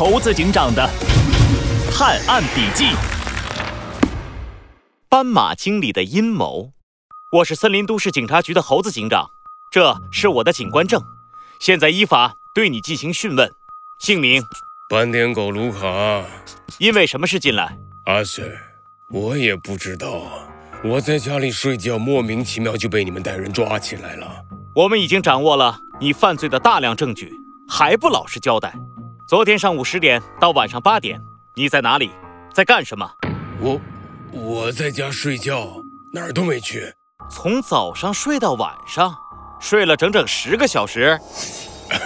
猴子警长的探案笔记：斑马经理的阴谋。我是森林都市警察局的猴子警长，这是我的警官证，现在依法对你进行讯问。姓名：斑点狗卢卡。因为什么事进来？阿 Sir，我也不知道啊。我在家里睡觉，莫名其妙就被你们带人抓起来了。我们已经掌握了你犯罪的大量证据，还不老实交代？昨天上午十点到晚上八点，你在哪里，在干什么？我我在家睡觉，哪儿都没去。从早上睡到晚上，睡了整整十个小时。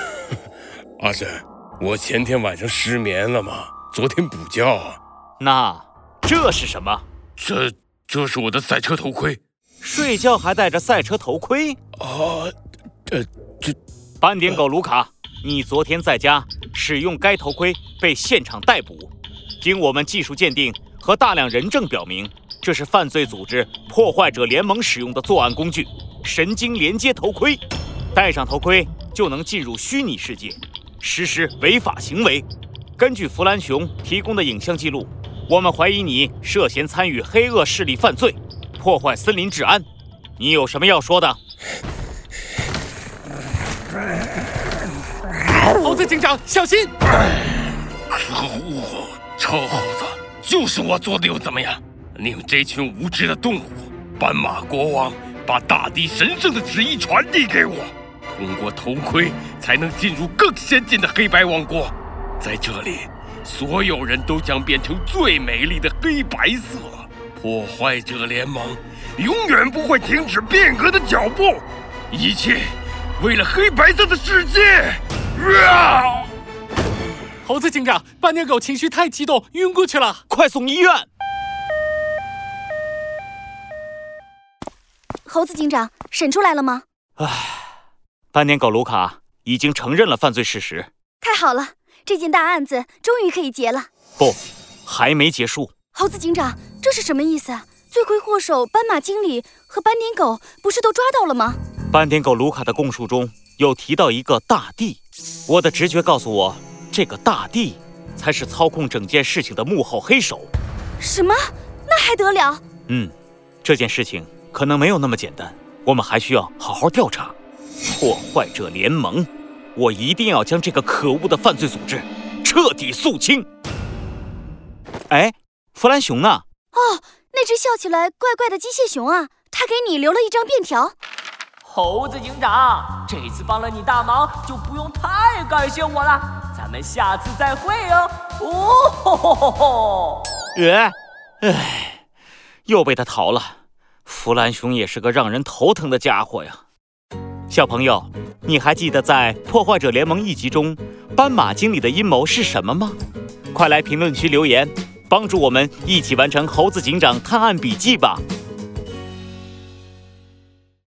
阿 Sir，我前天晚上失眠了嘛，昨天补觉啊。那这是什么？这这是我的赛车头盔。睡觉还戴着赛车头盔？啊，这这斑点狗卢卡，你昨天在家使用该头盔被现场逮捕，经我们技术鉴定和大量人证表明。这是犯罪组织破坏者联盟使用的作案工具——神经连接头盔。戴上头盔就能进入虚拟世界，实施违法行为。根据弗兰熊提供的影像记录，我们怀疑你涉嫌参与黑恶势力犯罪，破坏森林治安。你有什么要说的？猴子警长，小心！可恶，臭猴子，就是我做的又怎么样？你们这群无知的动物！斑马国王把大地神圣的旨意传递给我，通过头盔才能进入更先进的黑白王国。在这里，所有人都将变成最美丽的黑白色。破坏者联盟永远不会停止变革的脚步，一切为了黑白色的世界！啊！猴子警长，斑点狗情绪太激动，晕过去了，快送医院！猴子警长，审出来了吗？唉，斑点狗卢卡已经承认了犯罪事实。太好了，这件大案子终于可以结了。不，还没结束。猴子警长，这是什么意思？罪魁祸首斑马经理和斑点狗不是都抓到了吗？斑点狗卢卡的供述中有提到一个大帝，我的直觉告诉我，这个大帝才是操控整件事情的幕后黑手。什么？那还得了？嗯，这件事情。可能没有那么简单，我们还需要好好调查。破坏者联盟，我一定要将这个可恶的犯罪组织彻底肃清。哎，弗兰熊呢？哦，那只笑起来怪怪的机械熊啊，他给你留了一张便条。猴子警长，这次帮了你大忙，就不用太感谢我了。咱们下次再会哦。哦吼吼吼吼！哎，唉，又被他逃了。弗兰熊也是个让人头疼的家伙呀，小朋友，你还记得在《破坏者联盟》一集中，斑马经理的阴谋是什么吗？快来评论区留言，帮助我们一起完成猴子警长探案笔记吧！